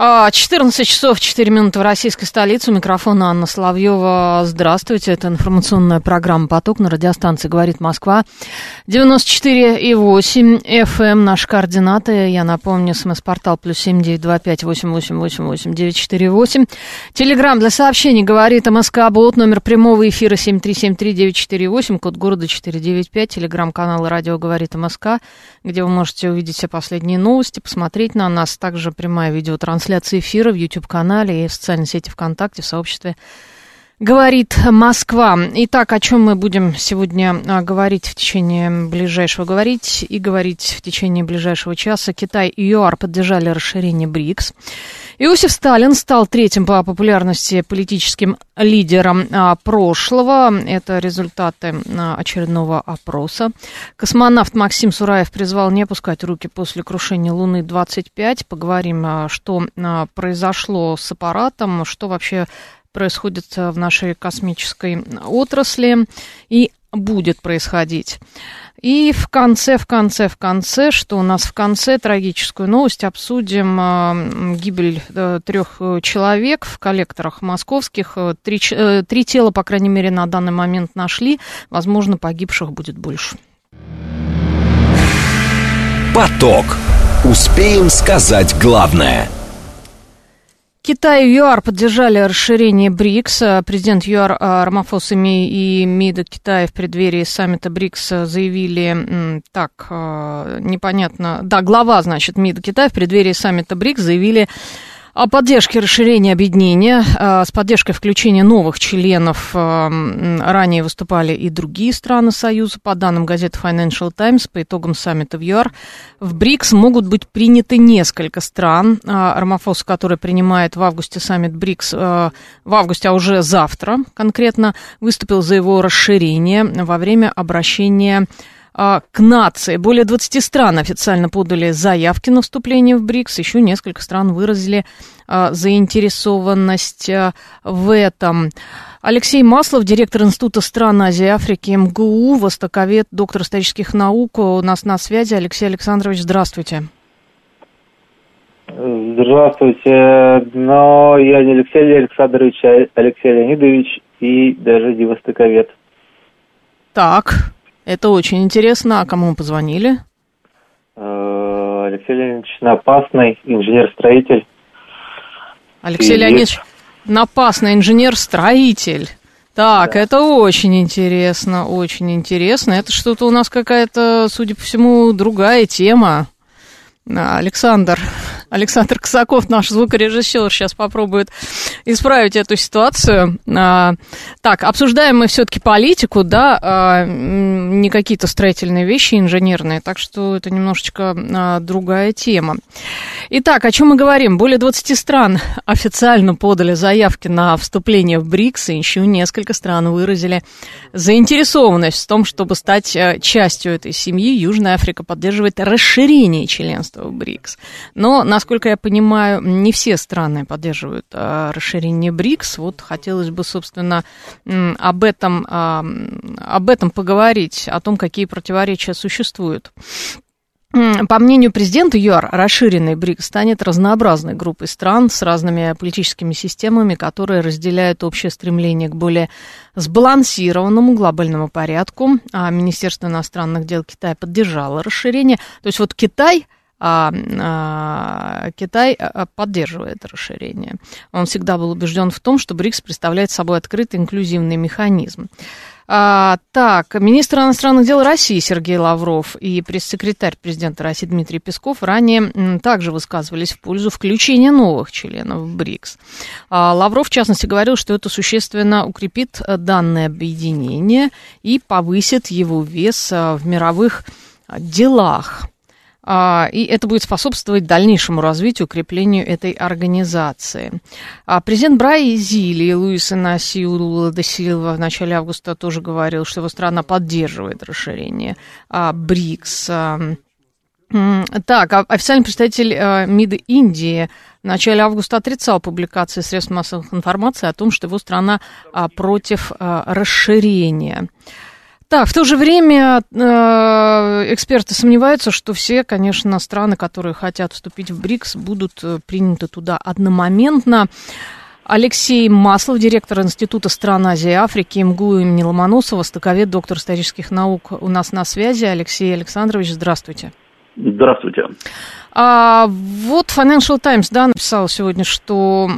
14 а, часов 4 минуты в российской столице. У микрофона Анна Соловьева. Здравствуйте. Это информационная программа «Поток» на радиостанции «Говорит Москва». 94,8 FM. Наши координаты. Я напомню, смс-портал плюс семь девять два пять восемь восемь восемь восемь девять четыре восемь. Телеграмм для сообщений «Говорит МСК Бот». Номер прямого эфира семь три семь три девять четыре восемь. Код города четыре девять пять. Телеграмм-канал «Радио говорит МСК», где вы можете увидеть все последние новости, посмотреть на нас. Также прямая видеотрансляция трансляции эфира в YouTube-канале и в социальной сети ВКонтакте, в сообществе Говорит Москва. Итак, о чем мы будем сегодня а, говорить в течение ближайшего говорить и говорить в течение ближайшего часа. Китай и ЮАР поддержали расширение БРИКС. Иосиф Сталин стал третьим по популярности политическим лидером а, прошлого. Это результаты а, очередного опроса. Космонавт Максим Сураев призвал не опускать руки после крушения Луны-25. Поговорим, что произошло с аппаратом, что вообще происходит в нашей космической отрасли и будет происходить. И в конце, в конце, в конце, что у нас в конце, трагическую новость, обсудим э, гибель э, трех человек в коллекторах московских. Три, э, три тела, по крайней мере, на данный момент нашли. Возможно, погибших будет больше. Поток. Успеем сказать главное – Китай и ЮАР поддержали расширение БРИКС. Президент ЮАР а, Рамафос и МИДа Китая в преддверии саммита БРИКС заявили, так, а, непонятно, да, глава, значит, МИДа Китая в преддверии саммита БРИКС заявили о поддержке расширения объединения, э, с поддержкой включения новых членов э, ранее выступали и другие страны Союза. По данным газеты Financial Times, по итогам саммита в ЮАР, в БРИКС могут быть приняты несколько стран. Э, Рамафос, который принимает в августе саммит БРИКС, в августе, а уже завтра конкретно, выступил за его расширение во время обращения к нации. Более 20 стран официально подали заявки на вступление в БРИКС. Еще несколько стран выразили а, заинтересованность а, в этом. Алексей Маслов, директор Института стран Азии и Африки МГУ, востоковед, доктор исторических наук, у нас на связи. Алексей Александрович, здравствуйте. Здравствуйте. Но я не Алексей Александрович, а Алексей Леонидович и даже не востоковед. Так, это очень интересно. А кому позвонили? Э, Алексей Леонидович Напасный, инженер-строитель. Алексей и... Леонидович Напасный, инженер-строитель. Так, да. это очень интересно, очень интересно. Это что-то у нас какая-то, судя по всему, другая тема. Александр, Александр Косаков, наш звукорежиссер, сейчас попробует исправить эту ситуацию. А, так, обсуждаем мы все-таки политику, да, а, не какие-то строительные вещи инженерные, так что это немножечко а, другая тема. Итак, о чем мы говорим? Более 20 стран официально подали заявки на вступление в БРИКС, и еще несколько стран выразили заинтересованность в том, чтобы стать частью этой семьи. Южная Африка поддерживает расширение членства в БРИКС. Но на насколько я понимаю, не все страны поддерживают а, расширение БРИКС. Вот хотелось бы, собственно, об этом, а, об этом поговорить, о том, какие противоречия существуют. По мнению президента ЮАР, расширенный БРИКС станет разнообразной группой стран с разными политическими системами, которые разделяют общее стремление к более сбалансированному глобальному порядку. А Министерство иностранных дел Китая поддержало расширение. То есть вот Китай – а, а, Китай а, поддерживает расширение. Он всегда был убежден в том, что БРИКС представляет собой открытый инклюзивный механизм. А, так, министр иностранных дел России Сергей Лавров и пресс-секретарь президента России Дмитрий Песков ранее также высказывались в пользу включения новых членов БРИКС. А, Лавров, в частности, говорил, что это существенно укрепит данное объединение и повысит его вес в мировых делах. А, и это будет способствовать дальнейшему развитию, укреплению этой организации. А президент Бразилии Луис Инасиу Лула де Силва в начале августа тоже говорил, что его страна поддерживает расширение а, БРИКС. Так, официальный представитель МИД Индии в начале августа отрицал публикации средств массовой информации о том, что его страна против расширения. Так, в то же время э, эксперты сомневаются, что все, конечно, страны, которые хотят вступить в БРИКС, будут э, приняты туда одномоментно. Алексей Маслов, директор Института стран Азии и Африки МГУ имени Ломоносова, стоковед, доктор исторических наук у нас на связи. Алексей Александрович, здравствуйте. Здравствуйте. А, вот Financial Times да, написал сегодня, что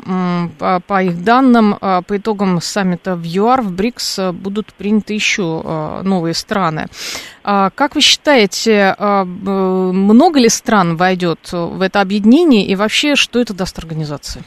по, их данным, а, по итогам саммита в ЮАР, в БРИКС будут приняты еще а, новые страны. А, как вы считаете, а, много ли стран войдет в это объединение и вообще, что это даст организации?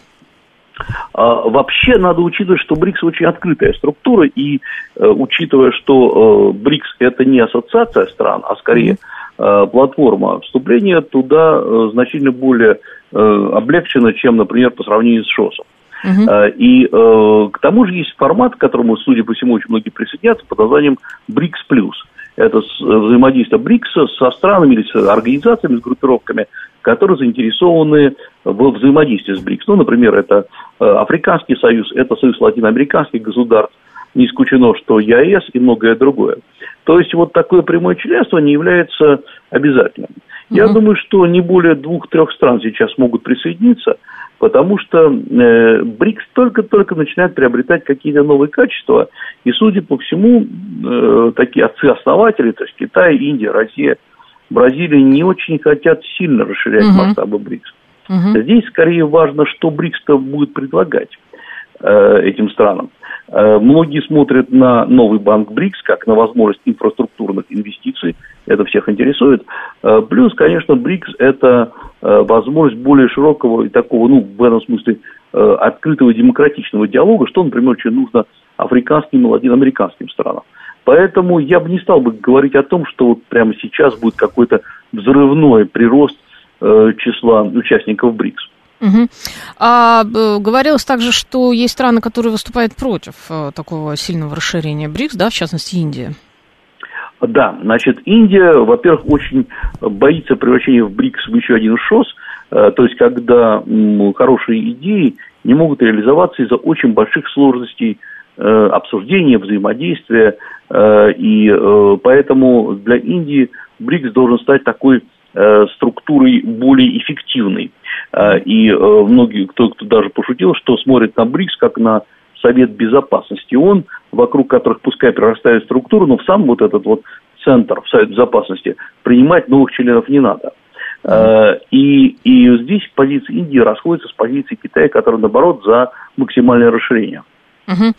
А, вообще надо учитывать, что БРИКС очень открытая структура, и э, учитывая, что э, БРИКС это не ассоциация стран, а скорее mm-hmm платформа вступления туда э, значительно более э, облегчена, чем, например, по сравнению с ШОСом. Uh-huh. И э, к тому же есть формат, к которому, судя по всему, очень многие присоединятся, под названием БРИКС плюс. Это взаимодействие БРИКСа со странами или с организациями, с группировками, которые заинтересованы в взаимодействии с БРИКС. Ну, например, это Африканский союз, это Союз латиноамериканских государств, не исключено, что ЕАЭС и многое другое. То есть вот такое прямое членство не является обязательным. Угу. Я думаю, что не более двух-трех стран сейчас могут присоединиться, потому что э, БРИКС только-только начинает приобретать какие-то новые качества, и, судя по всему, э, такие отцы-основатели, то есть Китай, Индия, Россия, Бразилия не очень хотят сильно расширять угу. масштабы БРИКС. Угу. Здесь скорее важно, что БРИКС-то будет предлагать э, этим странам. Э, многие смотрят на новый банк БРИКС как на возможность инфраструктурных инвестиций. Это всех интересует. Э, плюс, конечно, БРИКС – это э, возможность более широкого и такого, ну, в этом смысле, открытого демократичного диалога, что, например, очень нужно африканским и латиноамериканским странам. Поэтому я бы не стал бы говорить о том, что вот прямо сейчас будет какой-то взрывной прирост числа участников БРИКС. Угу. А говорилось также, что есть страны, которые выступают против э, такого сильного расширения БРИКС, да, в частности Индия. Да, значит, Индия, во-первых, очень боится превращения в БРИКС в еще один ШОС, э, то есть когда хорошие идеи не могут реализоваться из-за очень больших сложностей э, обсуждения, взаимодействия, и поэтому для Индии БРИКС должен стать такой структурой более эффективной. А, и э, многие, кто, кто даже пошутил, что смотрит на БРИКС как на Совет Безопасности ООН, вокруг которых пускай прирастает структура, но в сам вот этот вот центр в Совет Безопасности принимать новых членов не надо. Uh, и, и здесь позиция Индии расходится с позицией Китая, которая, наоборот, за максимальное расширение. Угу.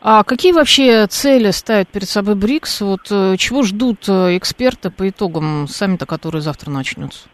А какие вообще цели ставит перед собой БРИКС? Вот э, чего ждут э, эксперты по итогам саммита, который завтра начнется?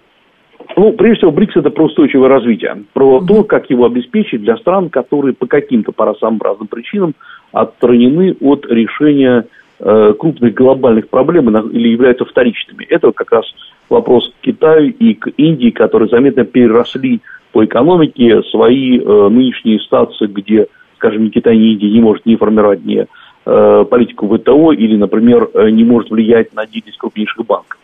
Ну, прежде всего, БРИКС – это про устойчивое развитие, про то, как его обеспечить для стран, которые по каким-то по самым разным причинам отстранены от решения э, крупных глобальных проблем или являются вторичными. Это как раз вопрос к Китаю и к Индии, которые заметно переросли по экономике свои э, нынешние статусы, где, скажем, ни Китай, ни Индия не может не формировать ни э, политику ВТО или, например, э, не может влиять на деятельность крупнейших банков.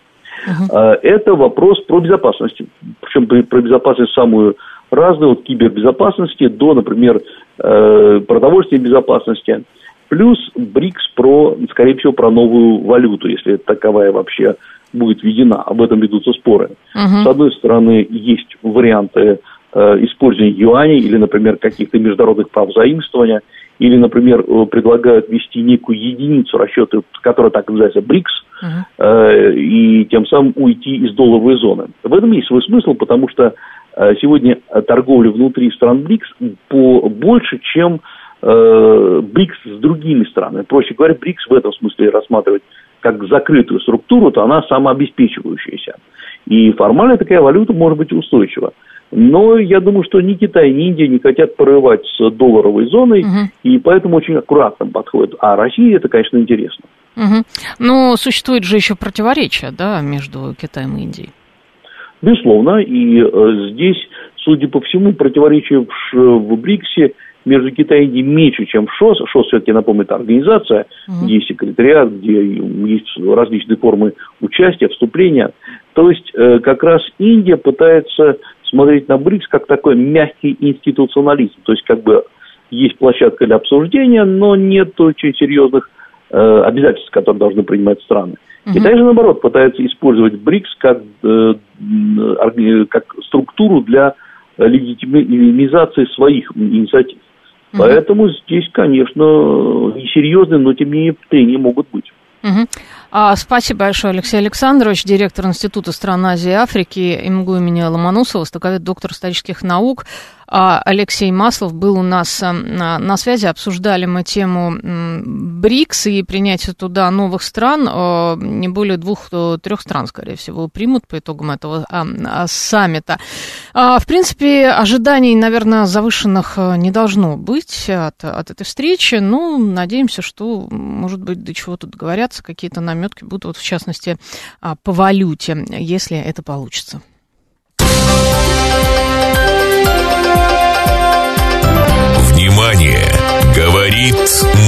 Uh-huh. Это вопрос про безопасность. Причем про безопасность самую разную, от кибербезопасности до, например, э, продовольственной безопасности. Плюс БРИКС про, скорее всего, про новую валюту, если таковая вообще будет введена. Об этом ведутся споры. Uh-huh. С одной стороны, есть варианты э, использования юаней или, например, каких-то международных прав заимствования – или, например, э, предлагают ввести некую единицу расчета, которая так называется БРИКС, uh-huh. и тем самым уйти из долларовой зоны. В этом есть свой смысл, потому что э, сегодня торговля внутри стран БРИКС по больше, чем БРИКС с другими странами. Проще говоря, БРИКС в этом смысле рассматривать как закрытую структуру, то она самообеспечивающаяся. И формально такая валюта может быть устойчива. Но я думаю, что ни Китай, ни Индия не хотят прорывать с долларовой зоной, угу. и поэтому очень аккуратно подходят. А России это, конечно, интересно. Угу. Но существует же еще противоречие, да, между Китаем и Индией. Безусловно, и э, здесь, судя по всему, противоречие в, в БРИКСе между Китаем и Индией меньше, чем в ШОС. ШОС, все-таки, напомню, это организация, угу. где есть секретариат, где есть различные формы участия, вступления. То есть э, как раз Индия пытается смотреть на БРИКС как такой мягкий институционализм. То есть как бы есть площадка для обсуждения, но нет очень серьезных э, обязательств, которые должны принимать страны. Угу. Китай же, наоборот, пытается использовать БРИКС как, э, как структуру для легитимизации своих инициатив. Угу. Поэтому здесь, конечно, несерьезные, но тем не менее трения могут быть. Угу. А, спасибо большое, Алексей Александрович, директор Института стран Азии и Африки МГУ имени Ломоносова, востоковед, доктор исторических наук. А, Алексей Маслов был у нас а, на связи. Обсуждали мы тему БРИКС и принятие туда новых стран. А, не более двух-трех стран, скорее всего, примут по итогам этого саммита. В принципе, ожиданий, наверное, завышенных не должно быть от, от этой встречи. Ну, надеемся, что, может быть, до чего тут говорятся, какие-то наметки будут, вот, в частности, по валюте, если это получится. Внимание! Говорит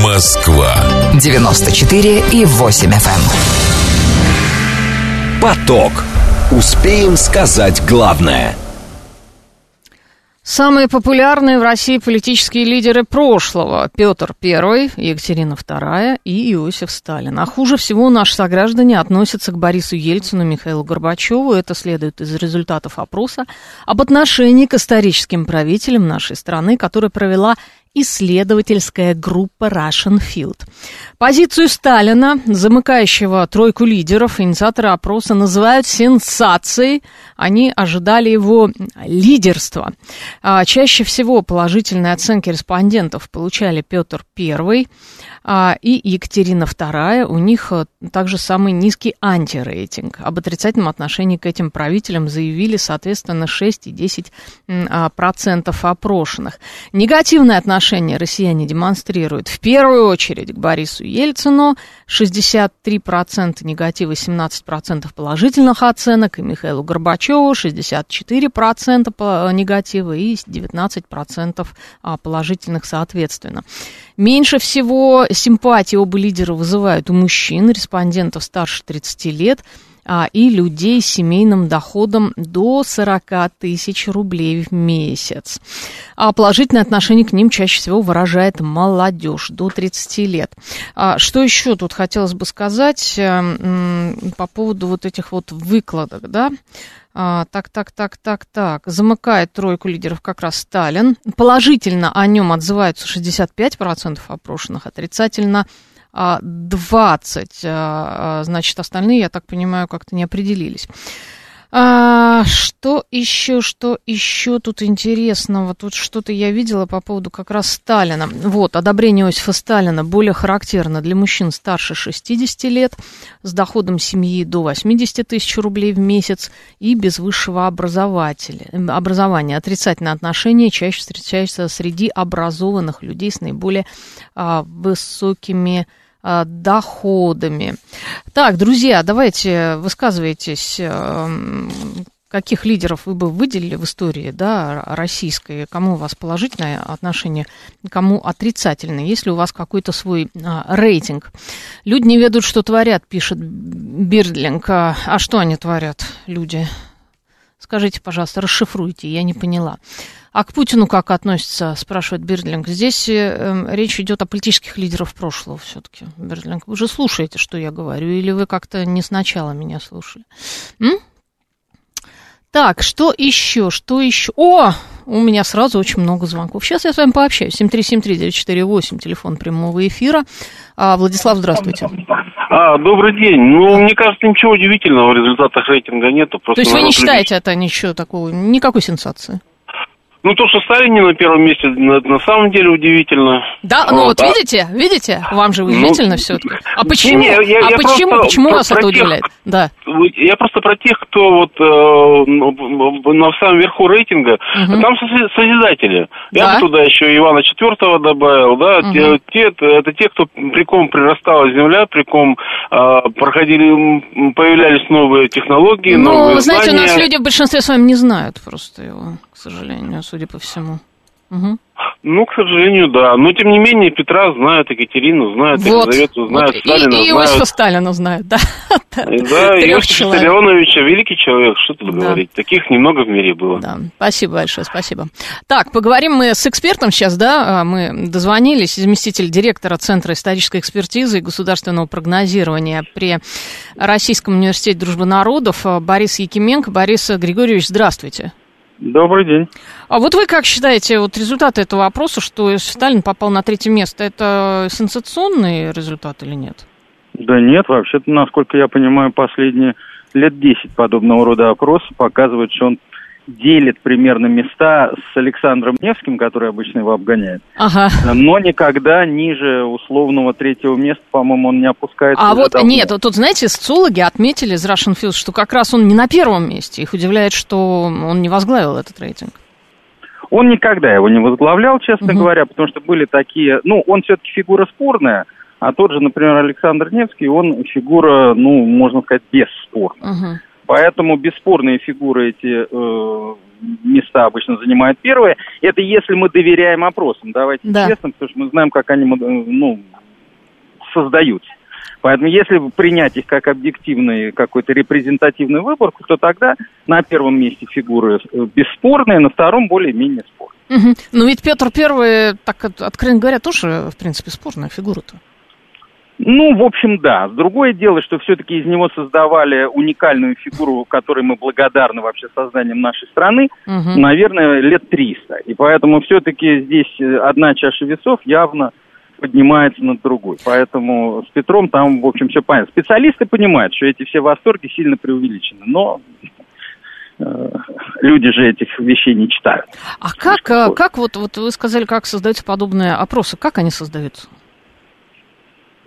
Москва. 94 и 8 FM. Эм. Поток. Успеем сказать главное – Самые популярные в России политические лидеры прошлого – Петр I, Екатерина II и Иосиф Сталин. А хуже всего наши сограждане относятся к Борису Ельцину, Михаилу Горбачеву. Это следует из результатов опроса об отношении к историческим правителям нашей страны, который провела исследовательская группа Russian Field. Позицию Сталина, замыкающего тройку лидеров, инициаторы опроса называют сенсацией. Они ожидали его лидерства. А, чаще всего положительные оценки респондентов получали Петр I, а, и Екатерина II, у них э, также самый низкий антирейтинг. Об отрицательном отношении к этим правителям заявили, соответственно, 6 и 10 а, процентов опрошенных. Негативное отношение россияне демонстрируют в первую очередь к Борису Ельцину, 63% негатива, 17% положительных оценок, и Михаилу Горбачеву 64% негатива и 19% а, положительных соответственно. Меньше всего симпатии оба лидера вызывают у мужчин, респондентов старше 30 лет, и людей с семейным доходом до 40 тысяч рублей в месяц. А положительное отношение к ним чаще всего выражает молодежь до 30 лет. А, что еще тут хотелось бы сказать э, по поводу вот этих вот выкладок, да? А, так, так, так, так, так. Замыкает тройку лидеров как раз Сталин. Положительно о нем отзываются 65% опрошенных, отрицательно 20. А, а, значит, остальные, я так понимаю, как-то не определились. А, что еще, что еще тут интересного? Тут что-то я видела по поводу как раз Сталина. Вот, одобрение Иосифа Сталина более характерно для мужчин старше 60 лет, с доходом семьи до 80 тысяч рублей в месяц и без высшего образования. Отрицательное отношение чаще встречается среди образованных людей с наиболее а, высокими а, доходами. Так, друзья, давайте высказывайтесь, эм, каких лидеров вы бы выделили в истории да, российской, кому у вас положительное отношение, кому отрицательное, если у вас какой-то свой а, рейтинг. Люди не ведут, что творят, пишет Бирдлинг. А, а что они творят, люди? Скажите, пожалуйста, расшифруйте, я не поняла. А к Путину как относится, спрашивает Бердлинг. Здесь э, речь идет о политических лидерах прошлого все-таки. Бердлинг, вы же слушаете, что я говорю, или вы как-то не сначала меня слушали? М? Так, что еще, что еще? О, у меня сразу очень много звонков. Сейчас я с вами пообщаюсь. 7373948, телефон прямого эфира. А, Владислав, здравствуйте. А, добрый день. Ну, мне кажется, ничего удивительного в результатах рейтинга нету. Просто То есть вы не считаете это ничего такого, никакой сенсации? Ну, то, что Сталин не на первом месте, на, на самом деле удивительно. Да, ну вот, вот а... видите, видите, вам же удивительно ну, все-таки. А почему? Не, я, а я почему, почему вас это тех, удивляет? Да. Я просто про тех, кто вот э, на самом верху рейтинга, угу. там созидатели. Да? Я бы туда еще Ивана Четвертого добавил, да, угу. те, те, это те, кто при ком прирастала земля, при ком э, проходили, появлялись новые технологии, ну, новые вы знаете, знания. у нас люди в большинстве с вами не знают просто его, к сожалению, судя по всему. Угу. Ну, к сожалению, да. Но, тем не менее, Петра знают, Екатерину знают, вот. Елизавету знают, вот. Сталина и, и знают. Иосифа Сталина знают, да. Да, Иосиф Виссарионовича, великий человек, что тут да. говорить. Таких немного в мире было. Да, спасибо большое, спасибо. Так, поговорим мы с экспертом сейчас, да, а, мы дозвонились, заместитель директора Центра исторической экспертизы и государственного прогнозирования при Российском университете дружбы народов а, Борис Якименко. Борис Григорьевич, здравствуйте. Добрый день. А вот вы как считаете, вот результаты этого опроса, что Сталин попал на третье место, это сенсационный результат или нет? Да нет, вообще-то, насколько я понимаю, последние лет 10 подобного рода опроса показывают, что он делит примерно места с Александром Невским, который обычно его обгоняет. Ага. Но никогда ниже условного третьего места, по-моему, он не опускается. А вот давно. нет, тут, знаете, социологи отметили из Russian Fields, что как раз он не на первом месте. Их удивляет, что он не возглавил этот рейтинг. Он никогда его не возглавлял, честно угу. говоря, потому что были такие... Ну, он все-таки фигура спорная, а тот же, например, Александр Невский, он фигура, ну, можно сказать, бесспорная. Угу. Поэтому бесспорные фигуры эти э, места обычно занимают первые. Это если мы доверяем опросам, давайте да. честно, потому что мы знаем, как они ну, создаются. Поэтому если принять их как объективный какой-то репрезентативный выборку, то тогда на первом месте фигуры э, бесспорные, на втором более-менее спорные. Угу. Но ведь Петр Первый, так откровенно говоря, тоже, в принципе, спорная фигура-то. Ну, в общем, да. Другое дело, что все-таки из него создавали уникальную фигуру, которой мы благодарны вообще созданием нашей страны, угу. наверное, лет 300. И поэтому все-таки здесь э, одна чаша весов явно поднимается над другой. Поэтому с Петром там, в общем, все понятно. Специалисты понимают, что эти все восторги сильно преувеличены, но э, люди же этих вещей не читают. А как, э, как вот, вот вы сказали, как создаются подобные опросы, как они создаются?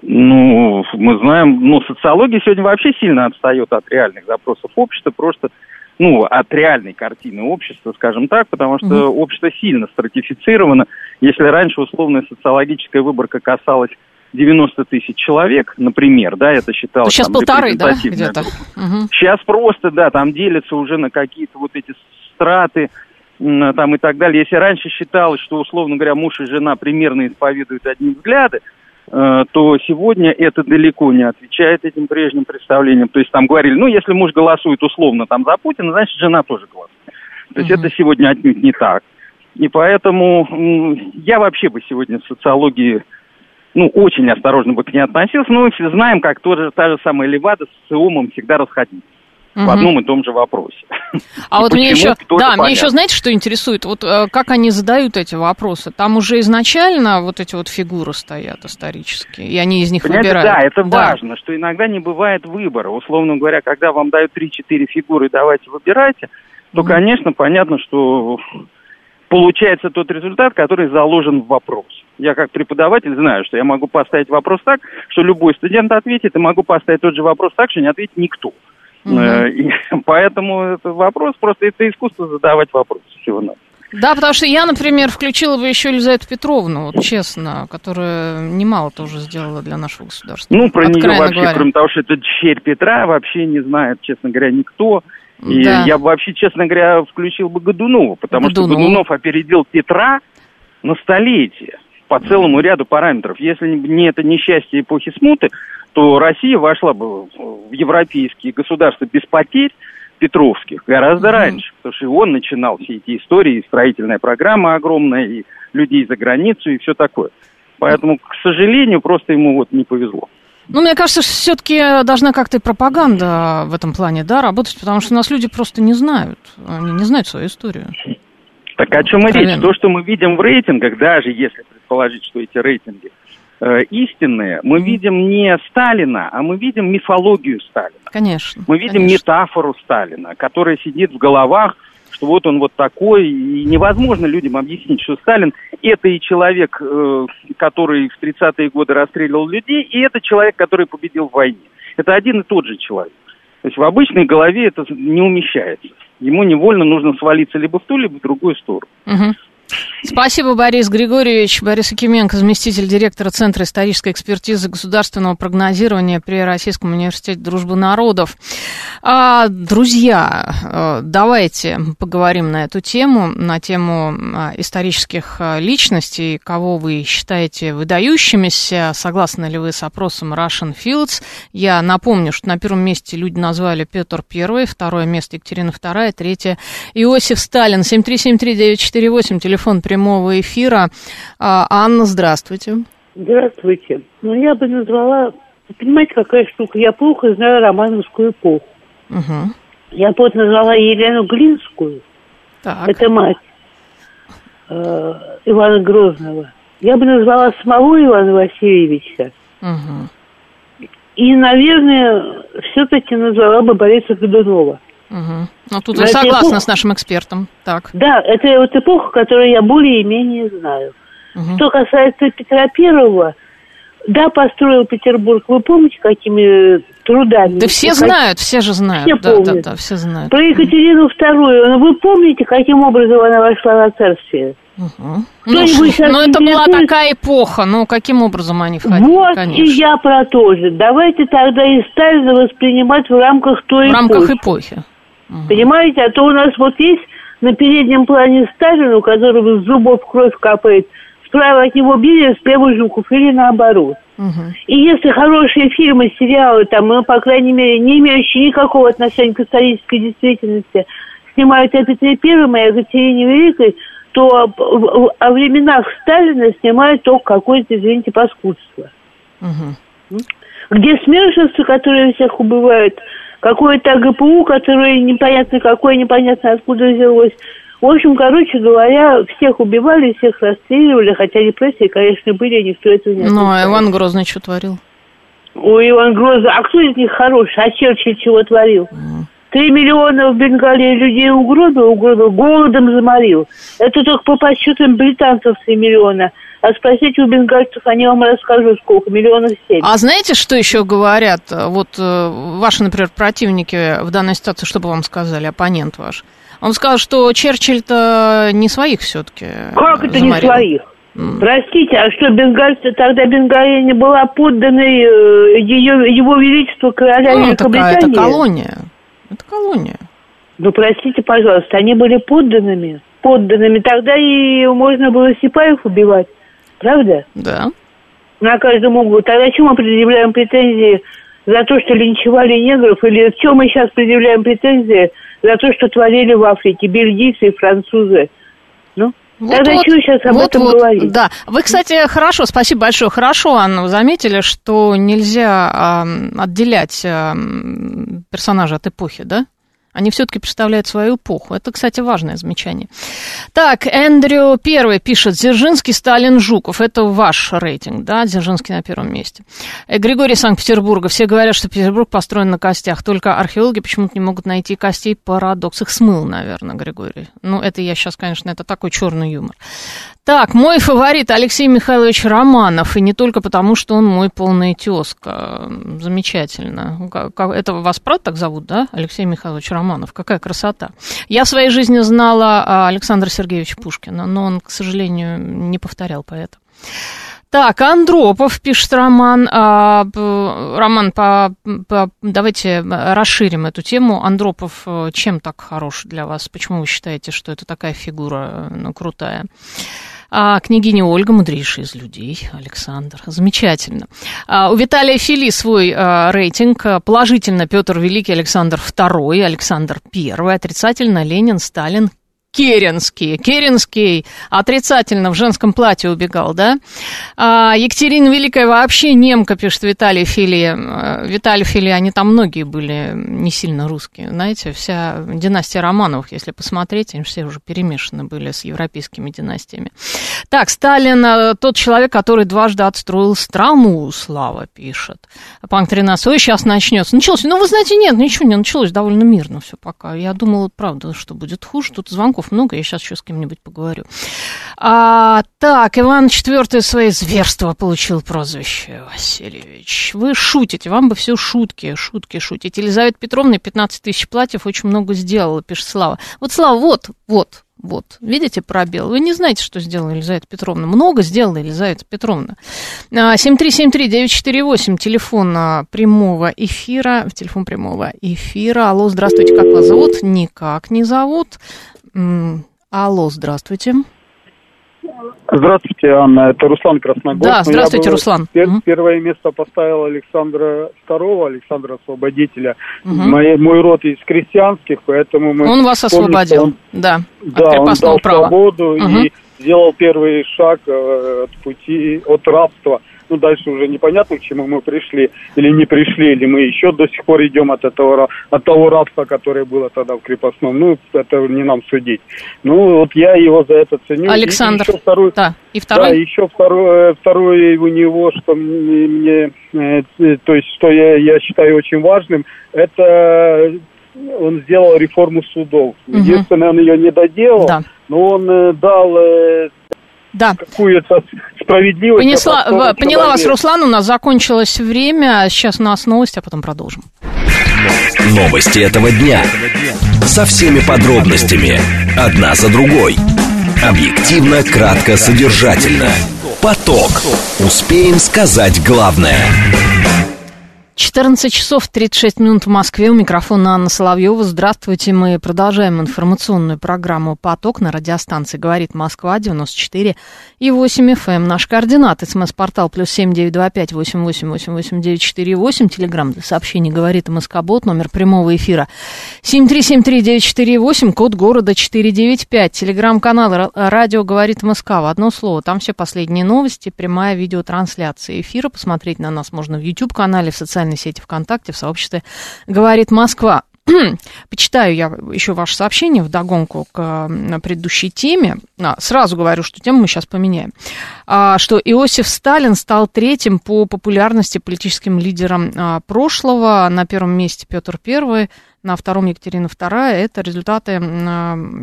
Ну, мы знаем, ну, социология сегодня вообще сильно отстает от реальных запросов общества, просто, ну, от реальной картины общества, скажем так, потому что mm-hmm. общество сильно стратифицировано. Если раньше условная социологическая выборка касалась 90 тысяч человек, например, да, это считалось... Сейчас там, полторы, да, где-то? Угу. Сейчас просто, да, там делятся уже на какие-то вот эти страты, там и так далее. Если раньше считалось, что, условно говоря, муж и жена примерно исповедуют одни взгляды, то сегодня это далеко не отвечает этим прежним представлениям. То есть там говорили, ну, если муж голосует условно там за Путина, значит, жена тоже голосует. То есть uh это сегодня отнюдь не так. И поэтому я вообще бы сегодня в социологии, ну, очень осторожно бы к ней относился. Но мы все знаем, как тоже, та же самая Левада с ЦИОМом всегда расходились угу. в одном и том же вопросе. А вот мне еще, да, мне еще, знаете, что интересует? Вот э, как они задают эти вопросы? Там уже изначально вот эти вот фигуры стоят исторические, и они из них Понимаете, выбирают. Да, это да. важно, что иногда не бывает выбора. Условно говоря, когда вам дают 3-4 фигуры, давайте выбирайте, то, конечно, понятно, что получается тот результат, который заложен в вопрос. Я как преподаватель знаю, что я могу поставить вопрос так, что любой студент ответит, и могу поставить тот же вопрос так, что не ответит никто. Угу. И поэтому это вопрос, просто это искусство задавать вопросы всего надо. Да, потому что я, например, включила бы еще Елизавету Петровну, вот честно, которая немало тоже сделала для нашего государства. Ну, про нее вообще, говоря. кроме того, что это дщерь Петра, вообще не знает, честно говоря, никто. И да. я бы вообще, честно говоря, включил бы Годунова, потому Годунов. что Годунов опередил Петра на столетие по целому ряду параметров. Если не это несчастье эпохи смуты, то Россия вошла бы в европейские государства без потерь Петровских гораздо mm-hmm. раньше, потому что он начинал все эти истории, строительная программа огромная, и людей за границу, и все такое. Поэтому, к сожалению, просто ему вот не повезло. Ну, мне кажется, все-таки должна как-то и пропаганда в этом плане, да, работать, потому что у нас люди просто не знают, они не знают свою историю. Так о чем и речь? То, что мы видим в рейтингах, даже если предположить, что эти рейтинги э, истинные, мы видим не Сталина, а мы видим мифологию Сталина. Конечно. Мы видим конечно. метафору Сталина, которая сидит в головах, что вот он вот такой, и невозможно людям объяснить, что Сталин это и человек, э, который в 30-е годы расстреливал людей, и это человек, который победил в войне. Это один и тот же человек. То есть в обычной голове это не умещается. Ему невольно нужно свалиться либо в ту, либо в другую сторону. Угу. Спасибо, Борис Григорьевич. Борис Акименко, заместитель директора Центра исторической экспертизы государственного прогнозирования при Российском университете дружбы народов. А, друзья, э, давайте поговорим на эту тему, на тему а, исторических а, личностей, кого вы считаете выдающимися, согласны ли вы с опросом Russian Fields. Я напомню, что на первом месте люди назвали Петр I, второе место Екатерина II, третье Иосиф Сталин. 7373948, телефон прямого эфира. А, Анна, здравствуйте. Здравствуйте. Ну, я бы назвала... Понимаете, какая штука? Я плохо знаю романовскую эпоху. Угу. Я бы вот назвала Елену Глинскую. Так. Это мать э, Ивана Грозного. Я бы назвала самого Ивана Васильевича. Угу. И, наверное, все-таки назвала бы Бориса Годунова. Угу. Ну, тут Но вы это согласны эпоха- с нашим экспертом. Так. Да, это вот эпоха, которую я более-менее знаю. Мгм. Что касается Петра Первого, да, построил Петербург. Вы помните, какими э, трудами? Да все Как- знают, все же знают. Все да, да, помнят. да, все знают. Про Екатерину Вторую. Ну, вы помните, каким образом она вошла на царствие? Мгм. Ну, ну, это была такая эпоха. Ну, каким образом они входили? вот Конечно. и я про то же. Давайте тогда и Сталина воспринимать в рамках той В рамках эпохи. эпохи. Понимаете, а то у нас вот есть на переднем плане Сталин, у которого с зубов кровь капает, справа от него Берия, слева Жуков, или наоборот. Мгм. И если хорошие фильмы, сериалы, там, ну, по крайней мере, не имеющие никакого отношения к исторической действительности, снимают о Петре Первом и о Екатерине Великой, то о временах Сталина снимают только какое-то, извините, паскудство. Мгм. Где смершевцы, которые всех убивают, какое-то ГПУ, которое непонятно какое, непонятно откуда взялось. В общем, короче говоря, всех убивали, всех расстреливали, хотя репрессии, конечно, были, никто этого не Ну, а. Иван Грозный что творил? Ой, Иван Грозный, а кто из них хороший? А Черчилль чего творил? Три миллиона в Бенгалии людей угробил, угробил, голодом заморил. Это только по подсчетам британцев три миллиона. А спросите у бенгальцев, они вам расскажут, сколько, миллионов семь. А знаете, что еще говорят? Вот э, ваши, например, противники в данной ситуации, что бы вам сказали, оппонент ваш? Он сказал, что Черчилль-то не своих все-таки. Как это не своих? Простите, а что, бенгальцы, тогда Бенгалия не была подданной э, ее, его величеству короля Ну, такая, это Великобритании? колония. Это колония. Ну, простите, пожалуйста, они были подданными. Подданными. Тогда и можно было Сипаев убивать. Правда? Да. На каждом углу. Тогда чем мы предъявляем претензии за то, что линчевали негров? Или в чем мы сейчас предъявляем претензии за то, что творили в Африке бельгийцы и французы? Ну, тогда чего сейчас об этом вот, говорить? Да. Вы, кстати, хорошо, спасибо большое. Хорошо, Анна, заметили, что нельзя ам, отделять ам, персонажа от эпохи, да? Они все-таки представляют свою эпоху. Это, кстати, важное замечание. Так, Эндрю первый пишет, Дзержинский, Сталин, Жуков. Это ваш рейтинг, да? Дзержинский на первом месте. Э, Григорий Санкт-Петербурга. Все говорят, что Петербург построен на костях. Только археологи почему-то не могут найти костей. Парадокс. Их смыл, наверное, Григорий. Ну, это я сейчас, конечно, это такой черный юмор. Так, мой фаворит Алексей Михайлович Романов. И не только потому, что он мой полный тезка. Замечательно. Это вас правда так зовут, да? Алексей Михайлович Романов. Какая красота. Я в своей жизни знала а, Александра Сергеевича Пушкина, но он, к сожалению, не повторял поэта. Так, Андропов пишет Роман. А, Роман, по, по- давайте расширим эту тему. Андропов э, чем так хорош для вас? Почему вы считаете, что это такая фигура э, ну, крутая? А, княгиня Ольга, мудрейшая из людей, Александр. Замечательно. А, у Виталия Фили свой а, рейтинг. Положительно Петр Великий, Александр II, Александр I. Отрицательно Ленин, Сталин, Керенский. Керенский отрицательно в женском платье убегал, да? А, Екатерина Великая вообще немка, пишет Виталий Фили. А, Виталий Фили, они там многие были не сильно русские. Знаете, вся династия Романовых, если посмотреть, они все уже перемешаны были с европейскими династиями. Так, Сталин, а, тот человек, который дважды отстроил страну, Слава пишет. Панк 13, ой, сейчас начнется. Началось. Ну, вы знаете, нет, ничего не началось, довольно мирно все пока. Я думала, правда, что будет хуже. Тут звонков много, я сейчас еще с кем-нибудь поговорю. А, так, Иван IV свои зверства получил прозвище Васильевич. Вы шутите, вам бы все шутки, шутки шутить. Елизавета Петровна 15 тысяч платьев очень много сделала, пишет Слава. Вот, Слава, вот, вот, Вот, видите пробел? Вы не знаете, что сделала Елизавета Петровна. Много сделала Елизавета Петровна. 7373948, а, телефон а, прямого эфира, телефон прямого эфира. Алло, здравствуйте, как вас зовут? Никак не зовут. Алло, здравствуйте. Здравствуйте, Анна. Это Руслан Красногорск. Да, здравствуйте, был, Руслан. Пер, Первое место поставил Александра II, Александра Освободителя. Угу. Мой, мой род из крестьянских, поэтому мы... Он вас освободил, он, да, да, он дал права. свободу угу. и сделал первый шаг э, от пути, от рабства ну, дальше уже непонятно, к чему мы пришли или не пришли, или мы еще до сих пор идем от этого, от того рабства, которое было тогда в крепостном. Ну, это не нам судить. Ну, вот я его за это ценю. Александр. И еще второй, да, и второй? Да, еще второй, второй у него, что мне, мне э, то есть, что я, я считаю очень важным, это он сделал реформу судов. Угу. Единственное, он ее не доделал, да. но он э, дал э, да. какую-то справедливость. Понесла, в, поняла вас, Руслан, у нас закончилось время. Сейчас у нас новости, а потом продолжим. Новости этого дня. Со всеми подробностями. Одна за другой. Объективно, кратко, содержательно. Поток. Успеем сказать главное. 14 часов 36 минут в Москве. У микрофона Анна Соловьева. Здравствуйте. Мы продолжаем информационную программу «Поток» на радиостанции «Говорит Москва» 94 и 8 FM. Эм. Наш координат. СМС-портал плюс восемь восемь девять четыре восемь. Телеграмм для сообщений «Говорит Москобот». Номер прямого эфира семь три семь три девять четыре восемь. Код города четыре девять пять. Телеграмм-канал «Радио говорит Москва». В одно слово. Там все последние новости. Прямая видеотрансляция эфира. Посмотреть на нас можно в YouTube-канале, в социальных социальной сети ВКонтакте, в сообществе «Говорит Москва». Почитаю я еще ваше сообщение в догонку к предыдущей теме. А, сразу говорю, что тему мы сейчас поменяем. А, что Иосиф Сталин стал третьим по популярности политическим лидером а, прошлого. На первом месте Петр Первый, на втором Екатерина II. Это результаты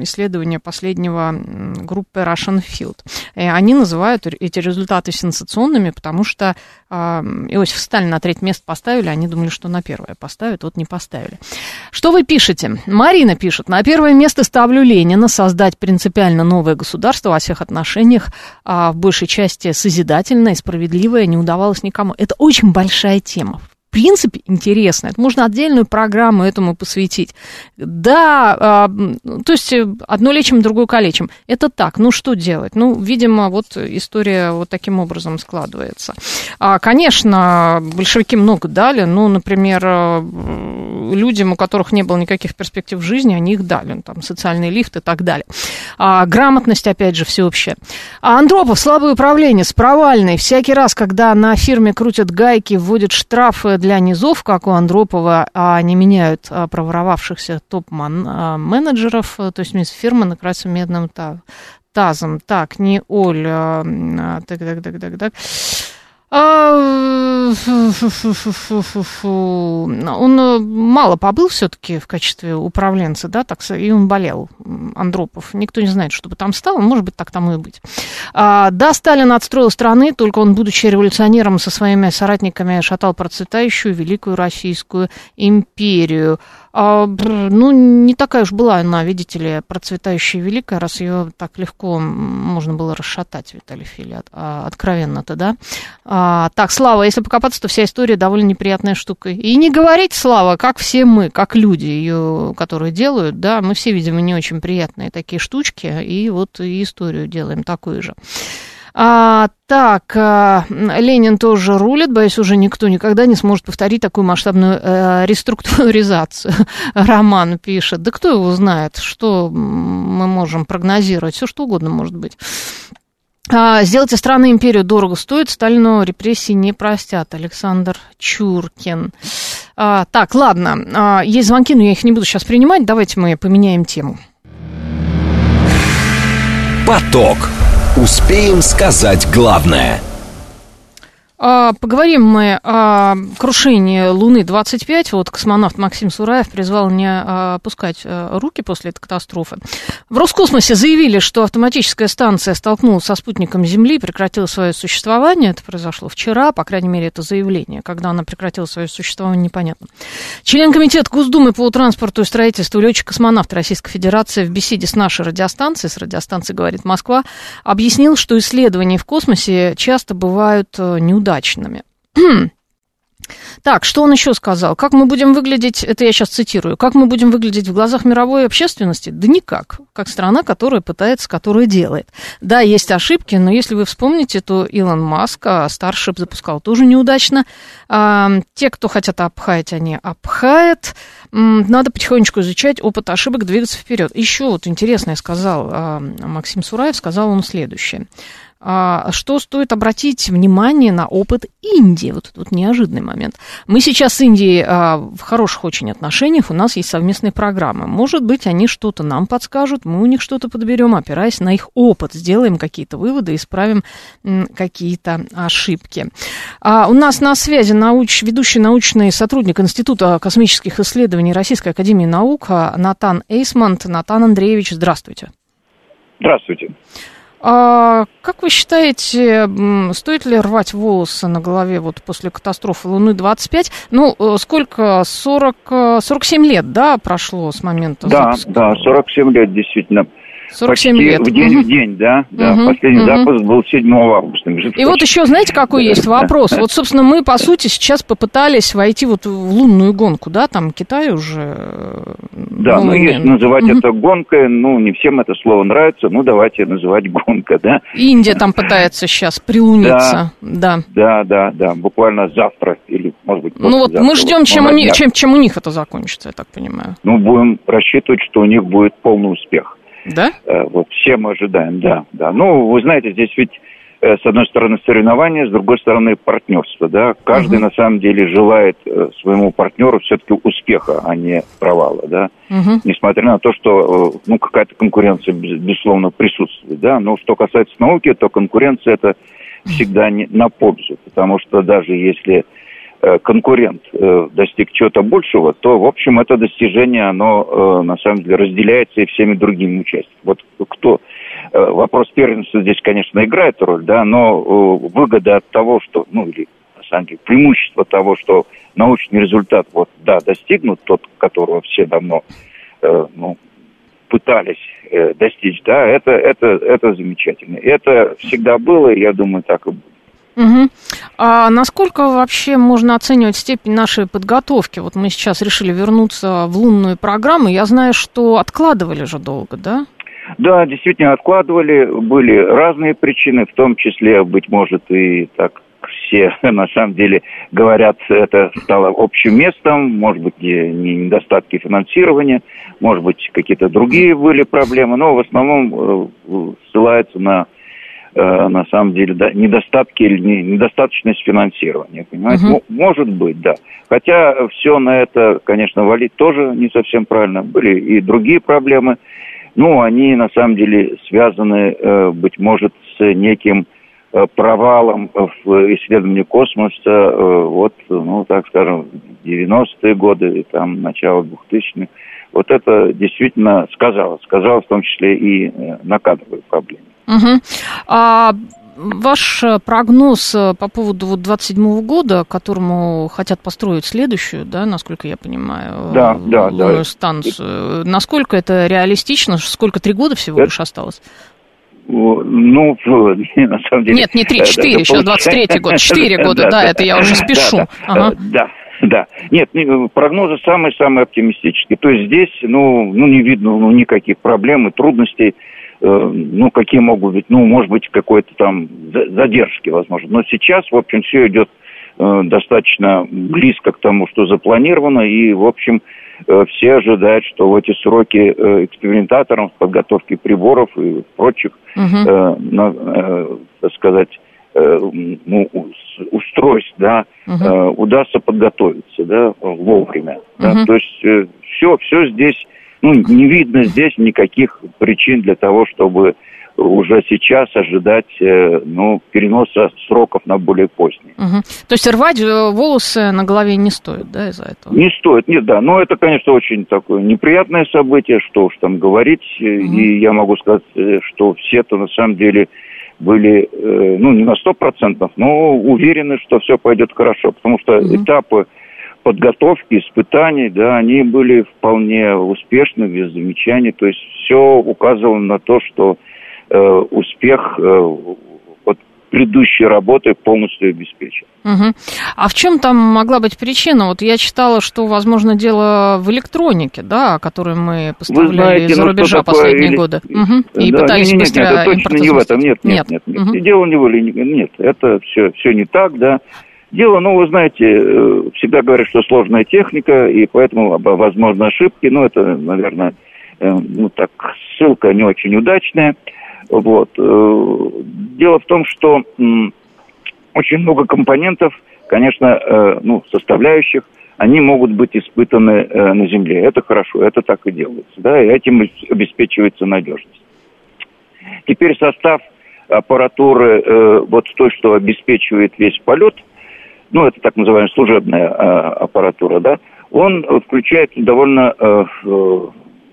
исследования последнего группы Russian Field. И они называют эти результаты сенсационными, потому что Иосиф Сталин на третье место поставили, они думали, что на первое поставят, вот не поставили. Что вы пишете? Марина пишет, на первое место ставлю Ленина, создать принципиально новое государство во всех отношениях, в большей части созидательное справедливое, не удавалось никому. Это очень большая тема принципе интересно. Это можно отдельную программу этому посвятить. Да, э, то есть э, одно лечим, другое калечим. Это так. Ну, что делать? Ну, видимо, вот история вот таким образом складывается. А, конечно, большевики много дали. Ну, например, э, людям, у которых не было никаких перспектив в жизни, они их дали. Ну, там, социальный лифт и так далее. А, грамотность, опять же, всеобщая. А Андропов, слабое управление, с провальной. Всякий раз, когда на фирме крутят гайки, вводят штрафы для низов, как у Андропова, а не меняют а, проворовавшихся топ-менеджеров, то есть фирма накрывается медным тазом. Так, не Оля. Так, так, так, так, так. Он э, мало побыл все-таки в качестве управленца, да, так, и он болел, Андропов. Никто не знает, что бы там стало, может быть, так тому и быть. А, да, Сталин отстроил страны, только он, будучи революционером, со своими соратниками шатал процветающую Великую Российскую империю. А, ну, не такая уж была она, видите ли, процветающая великая, раз ее так легко можно было расшатать, Виталий Фили, а, откровенно-то, да. А, так, Слава, если покопаться, то вся история довольно неприятная штука. И не говорить, Слава, как все мы, как люди, ее, которые делают, да, мы все, видимо, не очень приятные такие штучки, и вот и историю делаем такую же. А, так, а, Ленин тоже рулит, боюсь, уже никто никогда не сможет повторить такую масштабную а, реструктуризацию. Роман пишет. Да кто его знает, что мы можем прогнозировать? Все что угодно может быть. А, сделать из страны империю дорого стоит, Сталину репрессии не простят. Александр Чуркин. А, так, ладно, а, есть звонки, но я их не буду сейчас принимать. Давайте мы поменяем тему. Поток. Успеем сказать главное. А, поговорим мы о крушении Луны-25. Вот космонавт Максим Сураев призвал не а, опускать а, руки после этой катастрофы. В Роскосмосе заявили, что автоматическая станция столкнулась со спутником Земли, прекратила свое существование. Это произошло вчера, по крайней мере, это заявление. Когда она прекратила свое существование, непонятно. Член Комитета Госдумы по транспорту и строительству летчик-космонавт Российской Федерации в беседе с нашей радиостанцией, с радиостанцией «Говорит Москва», объяснил, что исследования в космосе часто бывают э, неудачными удачными. Так, что он еще сказал? Как мы будем выглядеть, это я сейчас цитирую, как мы будем выглядеть в глазах мировой общественности? Да никак, как страна, которая пытается, которая делает. Да, есть ошибки, но если вы вспомните, то Илон Маск а, Старшип запускал тоже неудачно. А, те, кто хотят обхаять, они обхают. Надо потихонечку изучать опыт ошибок, двигаться вперед. Еще вот интересное сказал а, Максим Сураев, сказал он следующее. А, что стоит обратить внимание на опыт Индии. Вот вот неожиданный момент. Мы сейчас с Индией а, в хороших очень отношениях, у нас есть совместные программы. Может быть, они что-то нам подскажут, мы у них что-то подберем, опираясь на их опыт, сделаем какие-то выводы, исправим какие-то ошибки. А, у нас на связи науч, ведущий научный сотрудник Института космических исследований Российской Академии Наук Натан Эйсмонт. Натан Андреевич, здравствуйте. Здравствуйте. А, как вы считаете, стоит ли рвать волосы на голове вот после катастрофы Луны-25? Ну, э, сколько? 40, 47 э, лет, да, прошло с момента да, запуска? Да, да, 47 лет, действительно. 47 Почти лет. в день в день, да. да. Угу, Последний угу. запуск был 7 августа. И вот еще, знаете, какой да, есть вопрос? Да. Вот, собственно, мы, по сути, сейчас попытались войти вот в лунную гонку, да, там Китай уже... Э, да, ну, если называть угу. это гонкой, ну, не всем это слово нравится, ну, давайте называть гонка, да. Индия там пытается сейчас прилуниться, да. Да, да, да, буквально завтра или, может быть, Ну, вот мы ждем, чем у, них, чем, чем у них это закончится, я так понимаю. Ну, будем рассчитывать, что у них будет полный успех. Да? Э, вот все мы ожидаем, да, да. Ну, вы знаете, здесь ведь э, с одной стороны соревнования, с другой стороны партнерство, да. Каждый uh-huh. на самом деле желает э, своему партнеру все-таки успеха, а не провала, да. Uh-huh. Несмотря на то, что ну какая-то конкуренция безусловно присутствует, да. Но что касается науки, то конкуренция это всегда не на пользу, потому что даже если конкурент э, достиг чего-то большего, то, в общем, это достижение, оно э, на самом деле разделяется и всеми другими участниками. Вот кто... Вопрос первенства здесь, конечно, играет роль, да, но выгода от того, что, ну, или, на самом деле, преимущество того, что научный результат, вот, да, достигнут, тот, которого все давно, ну, пытались достичь, да, это, это, это замечательно. Это всегда было, и я думаю, так и будет. Угу. А насколько вообще можно оценивать степень нашей подготовки? Вот мы сейчас решили вернуться в лунную программу. Я знаю, что откладывали же долго, да? Да, действительно откладывали. Были разные причины, в том числе, быть может, и так все на самом деле говорят, это стало общим местом, может быть, не недостатки финансирования, может быть, какие-то другие были проблемы, но в основном э, ссылается на на самом деле да, недостатки или не, недостаточность финансирования. Понимаете? Угу. Может быть, да. Хотя все на это, конечно, валить тоже не совсем правильно. Были и другие проблемы. Ну, они на самом деле связаны, э, быть может, с неким э, провалом в исследовании космоса, вот, ну, так скажем, 90-е годы, и там, начало 2000-х. Вот это действительно сказалось. Сказалось в том числе и на кадровые проблемы. Угу. А ваш прогноз э, по поводу вот 27 года, которому хотят построить следующую, да, насколько я понимаю, да, да, да. станцию, насколько это реалистично? Сколько, три года всего лишь осталось? Ну, на самом деле... Нет, не три, четыре, сейчас 23 год, четыре года, да, это я уже спешу. Да, да. Нет, прогнозы самые-самые оптимистические. То есть здесь, ну, ну не видно ну, никаких проблем и трудностей. Э, ну, какие могут быть, ну, может быть, какой-то там задержки, возможно. Но сейчас, в общем, все идет э, достаточно близко к тому, что запланировано, и, в общем, э, все ожидают, что в эти сроки экспериментаторам в подготовке приборов и прочих, на, так сказать, ну, устройств, да, uh-huh. удастся подготовиться, да, вовремя. Uh-huh. Да, то есть все, все здесь ну, не видно здесь никаких причин для того, чтобы уже сейчас ожидать э, ну, переноса сроков на более поздние. Угу. То есть рвать э, волосы на голове не стоит, да, из-за этого? Не стоит, нет, да. Но это, конечно, очень такое неприятное событие, что уж там говорить. Угу. И я могу сказать, что все-то на самом деле были, ну, не на сто процентов, но уверены, что все пойдет хорошо. Потому что угу. этапы подготовки, испытаний, да, они были вполне успешны, без замечаний. То есть все указывало на то, что э, успех э, вот предыдущей работы полностью обеспечен. Угу. А в чем там могла быть причина? Вот я читала, что, возможно, дело в электронике, да, которую мы поставляли знаете, из-за ну, рубежа последние или... годы. Угу. И да, пытались нет, быстро нет, это точно не в этом. Нет, нет, нет. нет, нет. Угу. Дело не в нет, это все, все не так, да. Дело, ну, вы знаете, э, всегда говорят, что сложная техника, и поэтому возможны ошибки. Ну, это, наверное, э, ну, так, ссылка не очень удачная. Вот. Э, дело в том, что очень много компонентов, конечно, ну, составляющих, они могут быть испытаны на Земле. Это хорошо, это так и делается. Да, и этим обеспечивается надежность. Теперь состав аппаратуры, вот той, что обеспечивает весь полет – ну, это так называемая служебная э, аппаратура, да, он включает довольно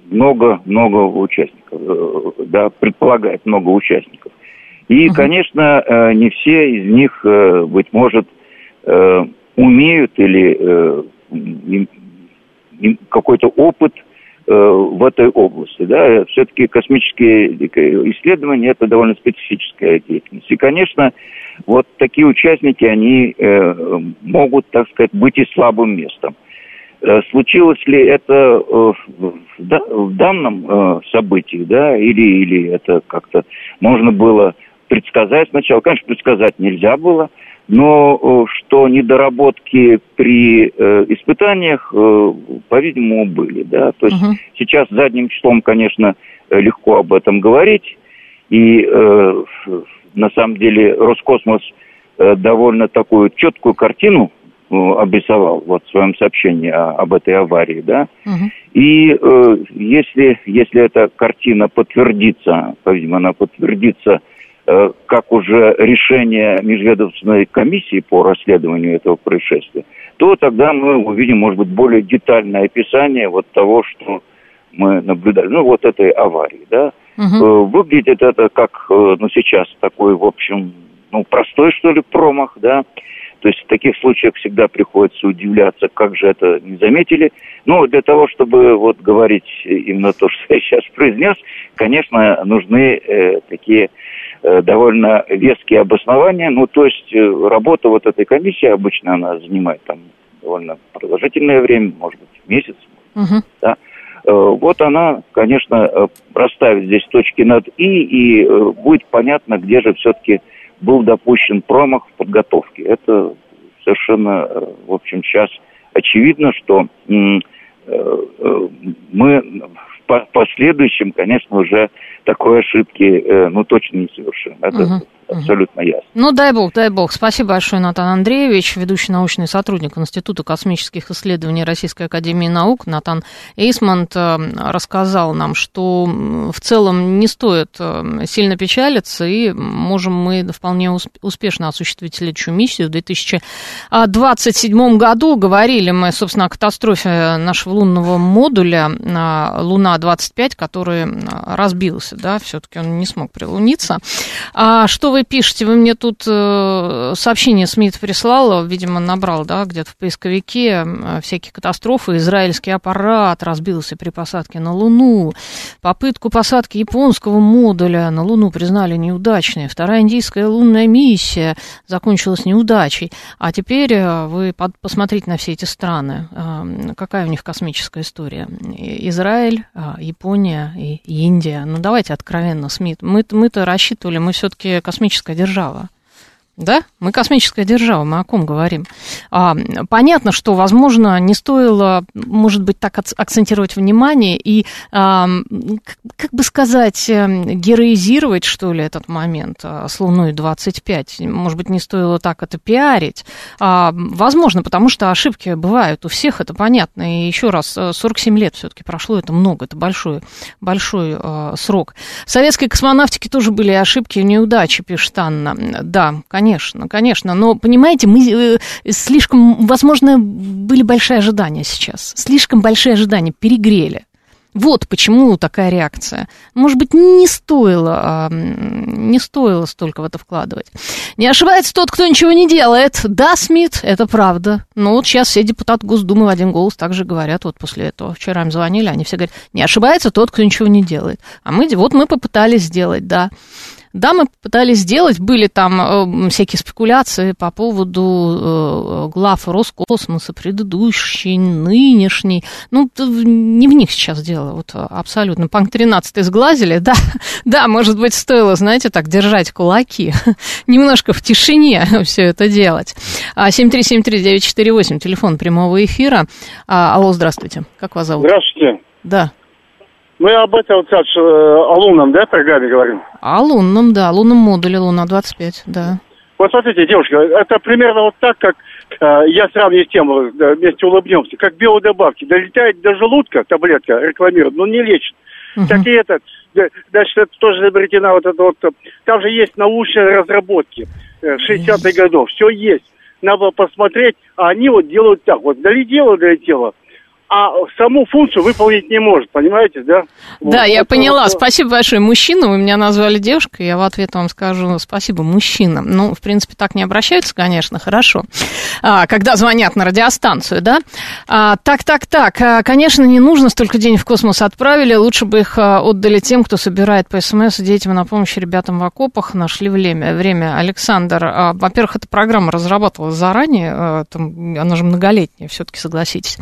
много-много э, участников, э, да, предполагает много участников. И, uh-huh. конечно, не все из них, быть может, умеют или какой-то опыт в этой области. Да? Все-таки космические исследования – это довольно специфическая деятельность. И, конечно, вот такие участники, они э, могут, так сказать, быть и слабым местом. Э, случилось ли это э, в, данном э, событии, да, или, или это как-то можно было предсказать сначала? Конечно, предсказать нельзя было, но что недоработки при испытаниях, по-видимому, были, да. То есть uh-huh. сейчас задним числом, конечно, легко об этом говорить, и на самом деле Роскосмос э, довольно такую четкую картину э, обрисовал вот в своем сообщении об этой аварии, да. Угу. И э, если, если эта картина подтвердится, по-видимому, она подтвердится э, как уже решение межведомственной комиссии по расследованию этого происшествия, то тогда мы увидим, может быть, более детальное описание вот того, что мы наблюдали, ну, вот этой аварии, да. Угу. Выглядит это как, э, ну, сейчас такой, в общем, ну, простой, что ли, промах, да. То есть в таких случаях всегда приходится удивляться, как же это не заметили. Но для того, чтобы вот говорить именно то, что я сейчас произнес, конечно, нужны э, такие э, довольно веские обоснования. Ну, то есть э, работа вот этой комиссии обычно она занимает там довольно продолжительное время, может быть, месяц, угу. да. Э, вот она, конечно, э, расставит здесь точки над «и», и э, будет понятно, где же все-таки был допущен промах в подготовке. Это совершенно, в общем, сейчас очевидно, что мы в последующем, конечно, уже такой ошибки, ну, точно не совершим. Это угу абсолютно ясно. Ну, дай бог, дай бог. Спасибо большое, Натан Андреевич, ведущий научный сотрудник Института космических исследований Российской Академии Наук. Натан Эйсмонт э, рассказал нам, что в целом не стоит э, сильно печалиться, и можем мы вполне успешно осуществить следующую миссию в 2027 году. Говорили мы, собственно, о катастрофе нашего лунного модуля Луна-25, который разбился, да, все-таки он не смог прилуниться. А что вы пишете? Вы мне тут э, сообщение Смит прислал, видимо, набрал, да, где-то в поисковике всякие катастрофы. Израильский аппарат разбился при посадке на Луну. Попытку посадки японского модуля на Луну признали неудачной. Вторая индийская лунная миссия закончилась неудачей. А теперь э, вы посмотрите на все эти страны. Э, какая у них космическая история? Израиль, э, Япония и Индия. Ну, давайте откровенно, Смит. Мы, мы-то рассчитывали, мы все-таки космическая держава. Да, мы космическая держава, мы о ком говорим. А, понятно, что, возможно, не стоило, может быть, так акцентировать внимание и, а, как бы сказать, эм, героизировать, что ли, этот момент а, с Луной 25. Может быть, не стоило так это пиарить. А, возможно, потому что ошибки бывают у всех, это понятно. И еще раз, 47 лет все-таки прошло, это много, это большой, большой а, срок. В советской космонавтике тоже были ошибки и неудачи, пишет Анна. Да, конечно Конечно, конечно. Но, понимаете, мы э, слишком, возможно, были большие ожидания сейчас. Слишком большие ожидания, перегрели. Вот почему такая реакция. Может быть, не стоило, не стоило столько в это вкладывать. Не ошибается тот, кто ничего не делает. Да, Смит, это правда. Но вот сейчас все депутаты Госдумы в один голос также говорят, вот после этого. Вчера им звонили, они все говорят, не ошибается тот, кто ничего не делает. А мы, вот мы попытались сделать, да. Да, мы пытались сделать, были там э, всякие спекуляции по поводу э, глав Роскосмоса, предыдущий, нынешний. Ну, не в них сейчас дело, вот абсолютно. Панк 13 сглазили, да, да, может быть, стоило, знаете, так держать кулаки, немножко в тишине все это делать. 7373948, а, телефон прямого эфира. А, алло, здравствуйте, как вас зовут? Здравствуйте. Да. Мы об этом вот сейчас э, о лунном, да, программе говорим? О лунном, да, лунном модуле Луна-25, да. Вот смотрите, девушка, это примерно вот так, как э, я сравниваю с тем, да, вместе улыбнемся, как биодобавки. Долетает до желудка, таблетка рекламирует, но не лечит. Угу. Так и этот, значит, это тоже изобретена вот это вот, там же есть научные разработки э, 60-х годов, все есть. Надо посмотреть, а они вот делают так, вот долетело, долетело, а саму функцию выполнить не может, понимаете, да? Да, вот, я поняла. Вот, спасибо большое. Мужчина, вы меня назвали девушкой, я в ответ вам скажу спасибо, мужчина. Ну, в принципе, так не обращаются, конечно, хорошо. А, когда звонят на радиостанцию, да? А, так, так, так. А, конечно, не нужно столько денег в космос отправили, лучше бы их а, отдали тем, кто собирает по СМС детям на помощь ребятам в окопах, нашли время. время. Александр, а, во-первых, эта программа разрабатывалась заранее, а, там, она же многолетняя, все-таки согласитесь.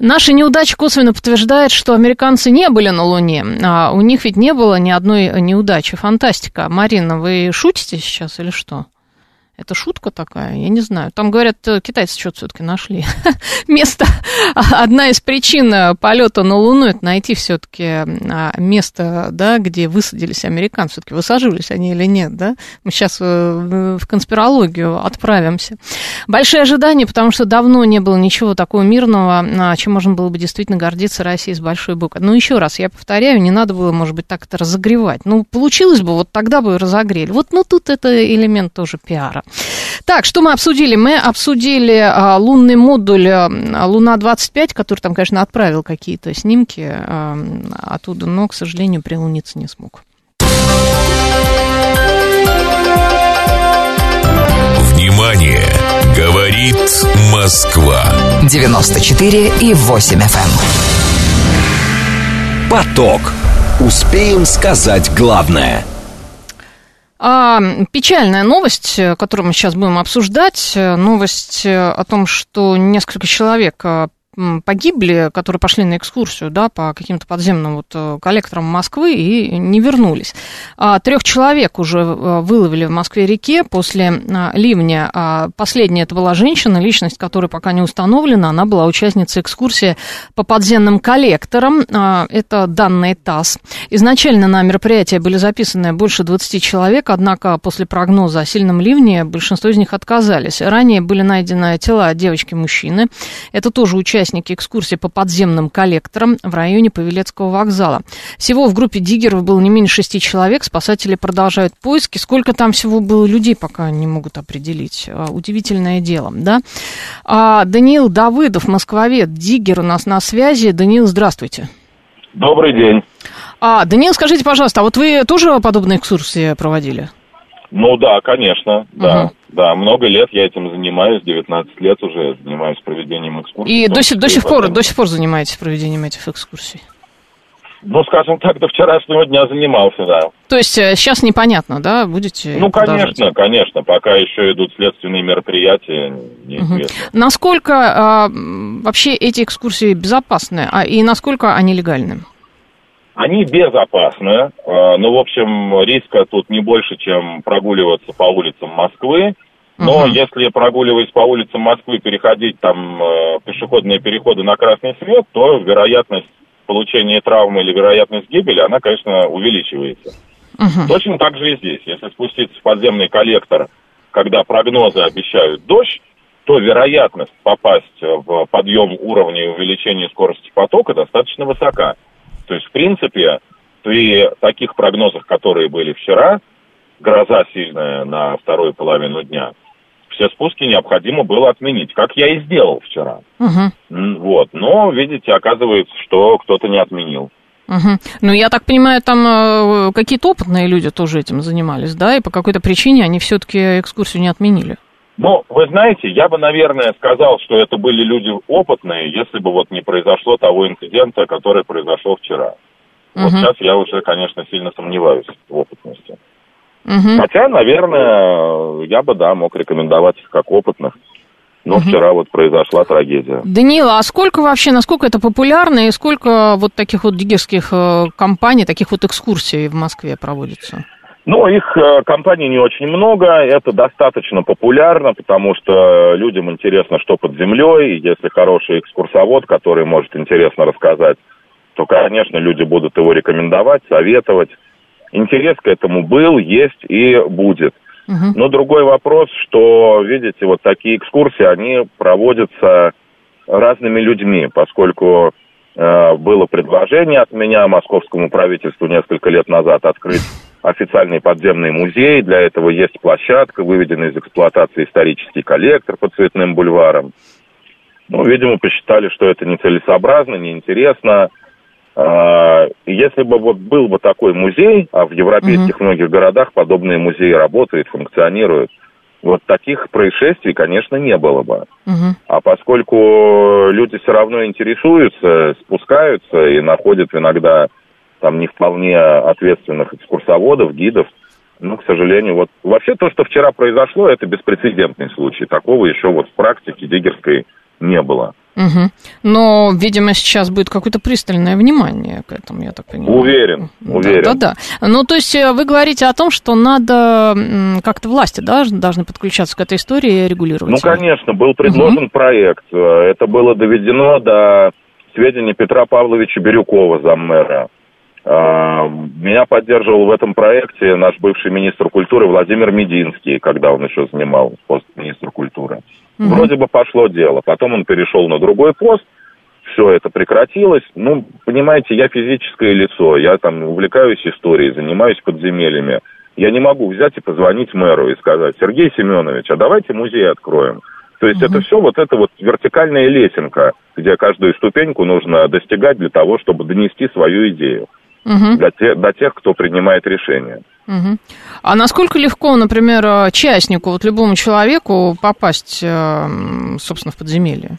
Наш Наши неудачи косвенно подтверждают, что американцы не были на Луне. А у них ведь не было ни одной неудачи. Фантастика. Марина, вы шутите сейчас или что? Это шутка такая? Я не знаю. Там, говорят, э, китайцы что-то все-таки нашли. место, одна из причин э, полета на Луну, это найти все-таки а, место, да, где высадились американцы. Все-таки высаживались они или нет, да? Мы сейчас э, в конспирологию отправимся. Большие ожидания, потому что давно не было ничего такого мирного, а, чем можно было бы действительно гордиться Россией с большой буквы. Ну, еще раз, я повторяю, не надо было, может быть, так это разогревать. Ну, получилось бы, вот тогда бы разогрели. Вот, ну, тут это элемент тоже пиара. Так, что мы обсудили? Мы обсудили а, лунный модуль а, Луна-25, который там, конечно, отправил какие-то снимки а, оттуда, но, к сожалению, прилуниться не смог. Внимание! Говорит Москва. 94 и 8 FM. Эм. Поток. Успеем сказать главное – а, печальная новость, которую мы сейчас будем обсуждать, новость о том, что несколько человек погибли, которые пошли на экскурсию да, по каким-то подземным вот э, коллекторам Москвы и не вернулись. А, трех человек уже э, выловили в Москве-реке после а, ливня. А, последняя это была женщина, личность которой пока не установлена. Она была участницей экскурсии по подземным коллекторам. Это данные ТАСС. Изначально на мероприятие были записаны больше 20 человек, однако после прогноза о сильном ливне большинство из них отказались. Ранее были найдены тела девочки и мужчины. Это тоже участники участники экскурсии по подземным коллекторам в районе Павелецкого вокзала. Всего в группе диггеров было не менее шести человек. Спасатели продолжают поиски. Сколько там всего было людей, пока не могут определить. А, удивительное дело, да? А, Даниил Давыдов, москвовед, диггер у нас на связи. Даниил, здравствуйте. Добрый день. А, Даниил, скажите, пожалуйста, а вот вы тоже подобные экскурсии проводили? Ну да, конечно, да. Угу. Да, много лет я этим занимаюсь, 19 лет уже занимаюсь проведением экскурсий. И до, сих, до сих пор, до сих пор занимаетесь проведением этих экскурсий? Ну, скажем так, до вчерашнего дня занимался, да. То есть э, сейчас непонятно, да, будете Ну, конечно, конечно, пока еще идут следственные мероприятия, неизвестно. Угу. Насколько а, вообще эти экскурсии безопасны, а, и насколько они легальны? Они безопасны, э, ну, в общем, риска тут не больше, чем прогуливаться по улицам Москвы. Но угу. если прогуливаясь по улицам Москвы, переходить там э, пешеходные переходы на красный свет, то вероятность получения травмы или вероятность гибели, она, конечно, увеличивается. Угу. Точно так же и здесь. Если спуститься в подземный коллектор, когда прогнозы обещают дождь, то вероятность попасть в подъем уровня и увеличение скорости потока достаточно высока. То есть, в принципе, при таких прогнозах, которые были вчера, гроза сильная на вторую половину дня, все спуски необходимо было отменить, как я и сделал вчера. Угу. Вот. Но, видите, оказывается, что кто-то не отменил. Угу. Ну, я так понимаю, там э, какие-то опытные люди тоже этим занимались, да, и по какой-то причине они все-таки экскурсию не отменили. Ну, вы знаете, я бы, наверное, сказал, что это были люди опытные, если бы вот не произошло того инцидента, который произошел вчера. Угу. Вот сейчас я уже, конечно, сильно сомневаюсь в опытности. Угу. Хотя, наверное, я бы, да, мог рекомендовать их как опытных. Но угу. вчера вот произошла трагедия. Данила, а сколько вообще, насколько это популярно и сколько вот таких вот диггерских э, компаний, таких вот экскурсий в Москве проводится? Ну, их э, компаний не очень много, это достаточно популярно, потому что людям интересно, что под землей, если хороший экскурсовод, который может интересно рассказать, то, конечно, люди будут его рекомендовать, советовать. Интерес к этому был, есть и будет. Угу. Но другой вопрос, что, видите, вот такие экскурсии, они проводятся разными людьми, поскольку э, было предложение от меня московскому правительству несколько лет назад открыть официальный подземный музей. Для этого есть площадка, выведенный из эксплуатации исторический коллектор по цветным бульварам. Ну, видимо, посчитали, что это нецелесообразно, неинтересно. А, если бы вот был бы такой музей, а в европейских угу. многих городах подобные музеи работают, функционируют, вот таких происшествий, конечно, не было бы. Угу. А поскольку люди все равно интересуются, спускаются и находят иногда там не вполне ответственных экскурсоводов, гидов. Ну, к сожалению, вот вообще то, что вчера произошло, это беспрецедентный случай. Такого еще вот в практике диггерской не было. Угу. Но, видимо, сейчас будет какое-то пристальное внимание к этому, я так понимаю. Уверен, уверен. Да, да, да. Ну, то есть э, вы говорите о том, что надо как-то власти да, должны подключаться к этой истории и регулировать. Ну, конечно, был предложен угу. проект. Э, это было доведено до сведения Петра Павловича Бирюкова, заммэра. А, меня поддерживал в этом проекте наш бывший министр культуры Владимир Мединский, когда он еще занимал пост министра культуры. Угу. Вроде бы пошло дело. Потом он перешел на другой пост, все это прекратилось. Ну, понимаете, я физическое лицо, я там увлекаюсь историей, занимаюсь подземельями. Я не могу взять и позвонить мэру и сказать, Сергей Семенович, а давайте музей откроем. То есть угу. это все вот это вот вертикальная лесенка, где каждую ступеньку нужно достигать для того, чтобы донести свою идею угу. для, те, для тех, кто принимает решения. Угу. А насколько легко, например, частнику, вот любому человеку попасть, э, собственно, в подземелье?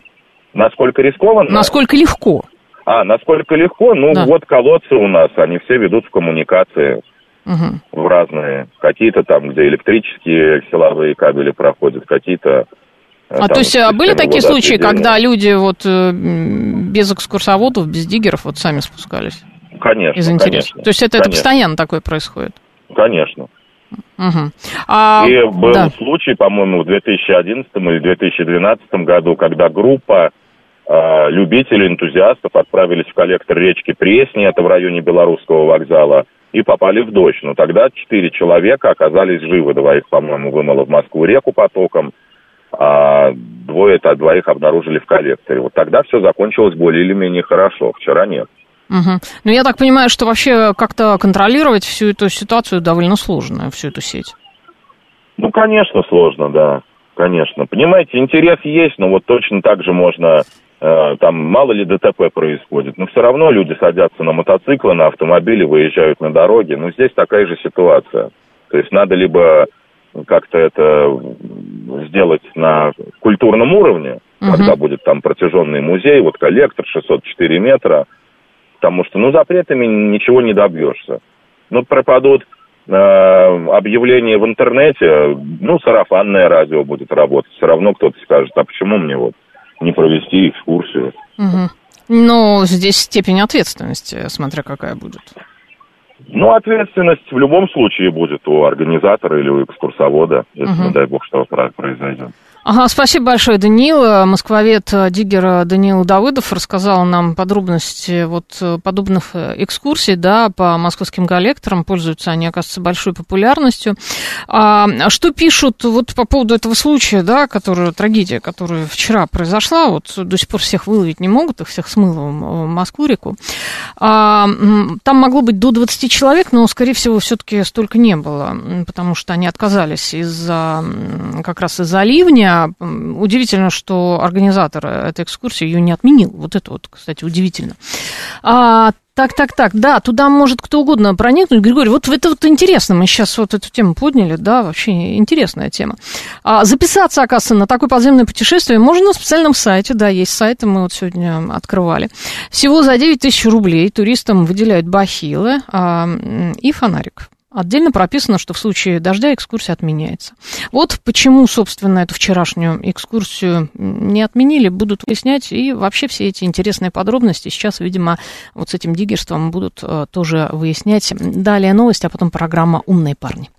Насколько рискованно? Насколько легко? А, насколько легко? Ну, да. вот колодцы у нас, они все ведут в коммуникации угу. в разные. Какие-то там, где электрические силовые кабели проходят, какие-то э, а там, то есть а были такие случаи, когда люди вот э, без экскурсоводов, без диггеров вот сами спускались? Конечно. Из интереса. Конечно, То есть это, это постоянно такое происходит? Конечно. Угу. А, И был да. случай, по-моему, в 2011 или 2012 году, когда группа э, любителей, энтузиастов отправились в коллектор речки Пресни, это в районе Белорусского вокзала, и попали в дождь. Но тогда четыре человека оказались живы. Двоих, по-моему, вымыло в Москву реку потоком, а двое-то двоих обнаружили в коллекторе. Вот тогда все закончилось более или менее хорошо. Вчера нет. Угу. Ну, я так понимаю, что вообще как-то контролировать всю эту ситуацию довольно сложно, всю эту сеть. Ну, конечно, сложно, да, конечно. Понимаете, интерес есть, но вот точно так же можно, э, там, мало ли ДТП происходит, но все равно люди садятся на мотоциклы, на автомобили, выезжают на дороге, ну, здесь такая же ситуация. То есть надо либо как-то это сделать на культурном уровне, угу. когда будет там протяженный музей, вот коллектор 604 метра, потому что, ну, запретами ничего не добьешься. Ну, пропадут э, объявления в интернете, ну, сарафанное радио будет работать. Все равно кто-то скажет, а почему мне вот не провести экскурсию? Угу. Но здесь степень ответственности, смотря какая будет. Ну, ответственность в любом случае будет у организатора или у экскурсовода, если, угу. не дай бог, что произойдет. Ага, спасибо большое, Даниил. Москвовед э, Диггер Даниил Давыдов рассказал нам подробности вот э, подобных э, экскурсий, да, по московским коллекторам. Пользуются они, оказывается, большой популярностью. А, что пишут вот по поводу этого случая, да, который, трагедия, которая вчера произошла, вот до сих пор всех выловить не могут, их всех смыло в Москву-реку. А, там могло быть до 20 человек, но, скорее всего, все-таки столько не было, потому что они отказались из-за, как раз из-за ливня, удивительно, что организатор этой экскурсии ее не отменил. Вот это вот, кстати, удивительно. А, так, так, так, да, туда может кто угодно проникнуть. Григорий, вот это вот интересно, мы сейчас вот эту тему подняли, да, вообще интересная тема. А, записаться, оказывается, на такое подземное путешествие можно на специальном сайте, да, есть сайт, мы вот сегодня открывали. Всего за 9 тысяч рублей туристам выделяют бахилы а, и фонарик. Отдельно прописано, что в случае дождя экскурсия отменяется. Вот почему, собственно, эту вчерашнюю экскурсию не отменили, будут выяснять. И вообще все эти интересные подробности сейчас, видимо, вот с этим диггерством будут э, тоже выяснять. Далее новости, а потом программа «Умные парни».